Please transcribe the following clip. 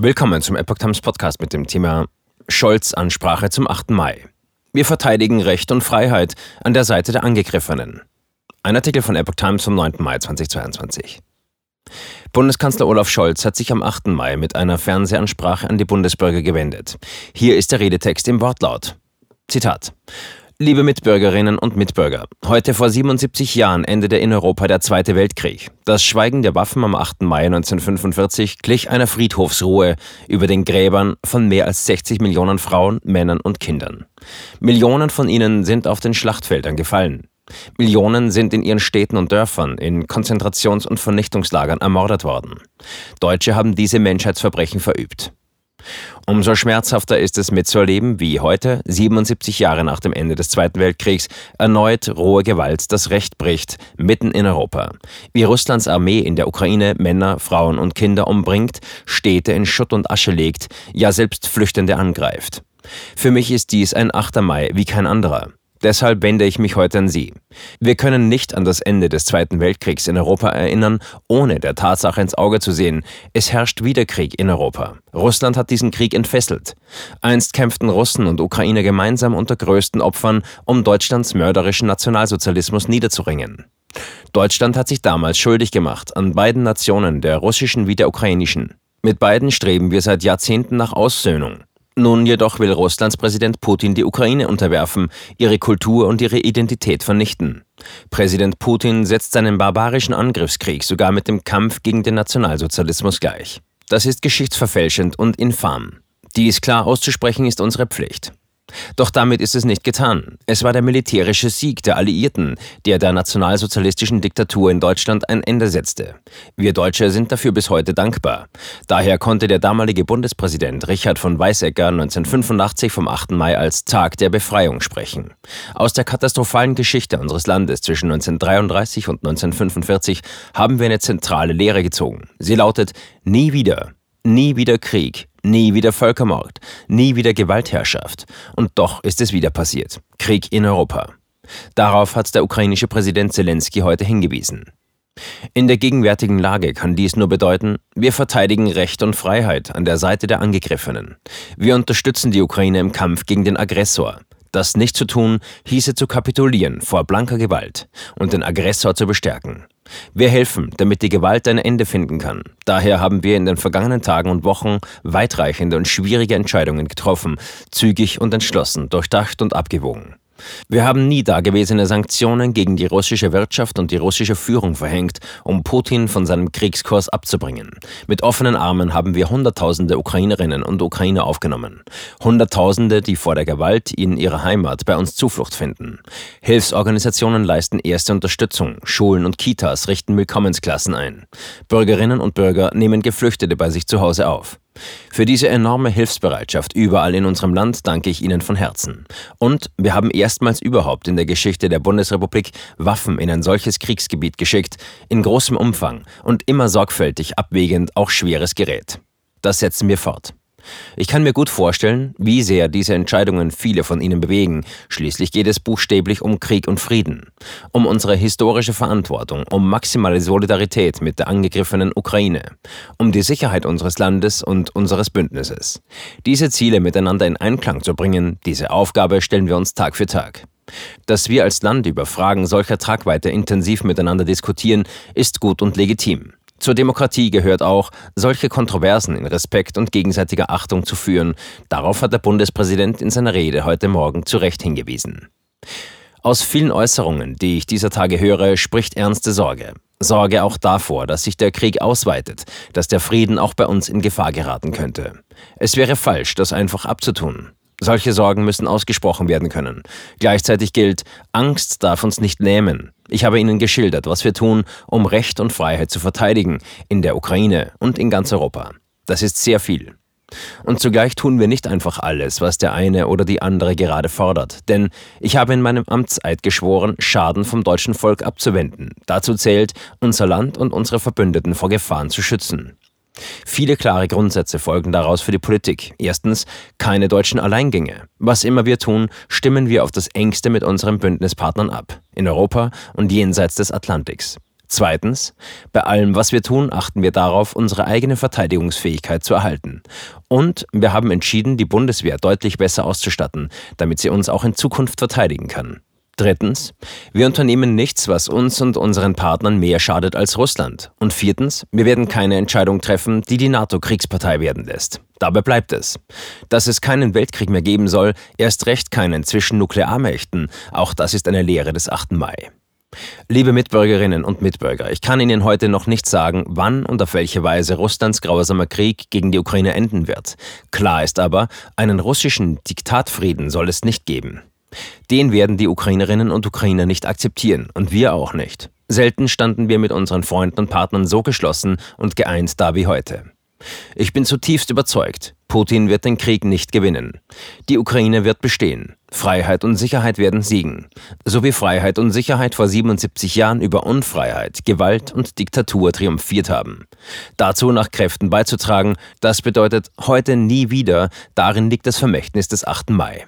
Willkommen zum Epoch Times Podcast mit dem Thema Scholz Ansprache zum 8. Mai. Wir verteidigen Recht und Freiheit an der Seite der Angegriffenen. Ein Artikel von Epoch Times vom 9. Mai 2022. Bundeskanzler Olaf Scholz hat sich am 8. Mai mit einer Fernsehansprache an die Bundesbürger gewendet. Hier ist der Redetext im Wortlaut. Zitat. Liebe Mitbürgerinnen und Mitbürger, heute vor 77 Jahren endete in Europa der Zweite Weltkrieg. Das Schweigen der Waffen am 8. Mai 1945 glich einer Friedhofsruhe über den Gräbern von mehr als 60 Millionen Frauen, Männern und Kindern. Millionen von ihnen sind auf den Schlachtfeldern gefallen. Millionen sind in ihren Städten und Dörfern in Konzentrations- und Vernichtungslagern ermordet worden. Deutsche haben diese Menschheitsverbrechen verübt. Umso schmerzhafter ist es mitzuerleben, wie heute, 77 Jahre nach dem Ende des Zweiten Weltkriegs, erneut rohe Gewalt das Recht bricht, mitten in Europa. Wie Russlands Armee in der Ukraine Männer, Frauen und Kinder umbringt, Städte in Schutt und Asche legt, ja selbst Flüchtende angreift. Für mich ist dies ein 8. Mai wie kein anderer. Deshalb wende ich mich heute an Sie. Wir können nicht an das Ende des Zweiten Weltkriegs in Europa erinnern, ohne der Tatsache ins Auge zu sehen, es herrscht wieder Krieg in Europa. Russland hat diesen Krieg entfesselt. Einst kämpften Russen und Ukrainer gemeinsam unter größten Opfern, um Deutschlands mörderischen Nationalsozialismus niederzuringen. Deutschland hat sich damals schuldig gemacht an beiden Nationen, der russischen wie der ukrainischen. Mit beiden streben wir seit Jahrzehnten nach Aussöhnung. Nun jedoch will Russlands Präsident Putin die Ukraine unterwerfen, ihre Kultur und ihre Identität vernichten. Präsident Putin setzt seinen barbarischen Angriffskrieg sogar mit dem Kampf gegen den Nationalsozialismus gleich. Das ist geschichtsverfälschend und infam. Dies klar auszusprechen ist unsere Pflicht. Doch damit ist es nicht getan. Es war der militärische Sieg der Alliierten, der der nationalsozialistischen Diktatur in Deutschland ein Ende setzte. Wir Deutsche sind dafür bis heute dankbar. Daher konnte der damalige Bundespräsident Richard von Weizsäcker 1985 vom 8. Mai als Tag der Befreiung sprechen. Aus der katastrophalen Geschichte unseres Landes zwischen 1933 und 1945 haben wir eine zentrale Lehre gezogen. Sie lautet Nie wieder, nie wieder Krieg, Nie wieder Völkermord, nie wieder Gewaltherrschaft. Und doch ist es wieder passiert. Krieg in Europa. Darauf hat der ukrainische Präsident Zelensky heute hingewiesen. In der gegenwärtigen Lage kann dies nur bedeuten, wir verteidigen Recht und Freiheit an der Seite der Angegriffenen. Wir unterstützen die Ukraine im Kampf gegen den Aggressor. Das nicht zu tun, hieße zu kapitulieren vor blanker Gewalt und den Aggressor zu bestärken. Wir helfen, damit die Gewalt ein Ende finden kann. Daher haben wir in den vergangenen Tagen und Wochen weitreichende und schwierige Entscheidungen getroffen, zügig und entschlossen, durchdacht und abgewogen. Wir haben nie dagewesene Sanktionen gegen die russische Wirtschaft und die russische Führung verhängt, um Putin von seinem Kriegskurs abzubringen. Mit offenen Armen haben wir Hunderttausende Ukrainerinnen und Ukrainer aufgenommen. Hunderttausende, die vor der Gewalt in ihrer Heimat bei uns Zuflucht finden. Hilfsorganisationen leisten erste Unterstützung. Schulen und Kitas richten Willkommensklassen ein. Bürgerinnen und Bürger nehmen Geflüchtete bei sich zu Hause auf. Für diese enorme Hilfsbereitschaft überall in unserem Land danke ich Ihnen von Herzen. Und wir haben erstmals überhaupt in der Geschichte der Bundesrepublik Waffen in ein solches Kriegsgebiet geschickt, in großem Umfang und immer sorgfältig abwägend auch schweres Gerät. Das setzen wir fort. Ich kann mir gut vorstellen, wie sehr diese Entscheidungen viele von Ihnen bewegen. Schließlich geht es buchstäblich um Krieg und Frieden, um unsere historische Verantwortung, um maximale Solidarität mit der angegriffenen Ukraine, um die Sicherheit unseres Landes und unseres Bündnisses. Diese Ziele miteinander in Einklang zu bringen, diese Aufgabe stellen wir uns Tag für Tag. Dass wir als Land über Fragen solcher Tragweite intensiv miteinander diskutieren, ist gut und legitim. Zur Demokratie gehört auch, solche Kontroversen in Respekt und gegenseitiger Achtung zu führen. Darauf hat der Bundespräsident in seiner Rede heute Morgen zu Recht hingewiesen. Aus vielen Äußerungen, die ich dieser Tage höre, spricht ernste Sorge. Sorge auch davor, dass sich der Krieg ausweitet, dass der Frieden auch bei uns in Gefahr geraten könnte. Es wäre falsch, das einfach abzutun. Solche Sorgen müssen ausgesprochen werden können. Gleichzeitig gilt, Angst darf uns nicht lähmen. Ich habe Ihnen geschildert, was wir tun, um Recht und Freiheit zu verteidigen, in der Ukraine und in ganz Europa. Das ist sehr viel. Und zugleich tun wir nicht einfach alles, was der eine oder die andere gerade fordert. Denn ich habe in meinem Amtseid geschworen, Schaden vom deutschen Volk abzuwenden. Dazu zählt, unser Land und unsere Verbündeten vor Gefahren zu schützen. Viele klare Grundsätze folgen daraus für die Politik. Erstens, keine deutschen Alleingänge. Was immer wir tun, stimmen wir auf das engste mit unseren Bündnispartnern ab, in Europa und jenseits des Atlantiks. Zweitens, bei allem, was wir tun, achten wir darauf, unsere eigene Verteidigungsfähigkeit zu erhalten. Und wir haben entschieden, die Bundeswehr deutlich besser auszustatten, damit sie uns auch in Zukunft verteidigen kann. Drittens, wir unternehmen nichts, was uns und unseren Partnern mehr schadet als Russland. Und viertens, wir werden keine Entscheidung treffen, die die NATO Kriegspartei werden lässt. Dabei bleibt es. Dass es keinen Weltkrieg mehr geben soll, erst recht keinen zwischen Nuklearmächten, auch das ist eine Lehre des 8. Mai. Liebe Mitbürgerinnen und Mitbürger, ich kann Ihnen heute noch nicht sagen, wann und auf welche Weise Russlands grausamer Krieg gegen die Ukraine enden wird. Klar ist aber, einen russischen Diktatfrieden soll es nicht geben. Den werden die Ukrainerinnen und Ukrainer nicht akzeptieren und wir auch nicht. Selten standen wir mit unseren Freunden und Partnern so geschlossen und geeint da wie heute. Ich bin zutiefst überzeugt, Putin wird den Krieg nicht gewinnen. Die Ukraine wird bestehen. Freiheit und Sicherheit werden siegen. So wie Freiheit und Sicherheit vor 77 Jahren über Unfreiheit, Gewalt und Diktatur triumphiert haben. Dazu nach Kräften beizutragen, das bedeutet heute nie wieder, darin liegt das Vermächtnis des 8. Mai.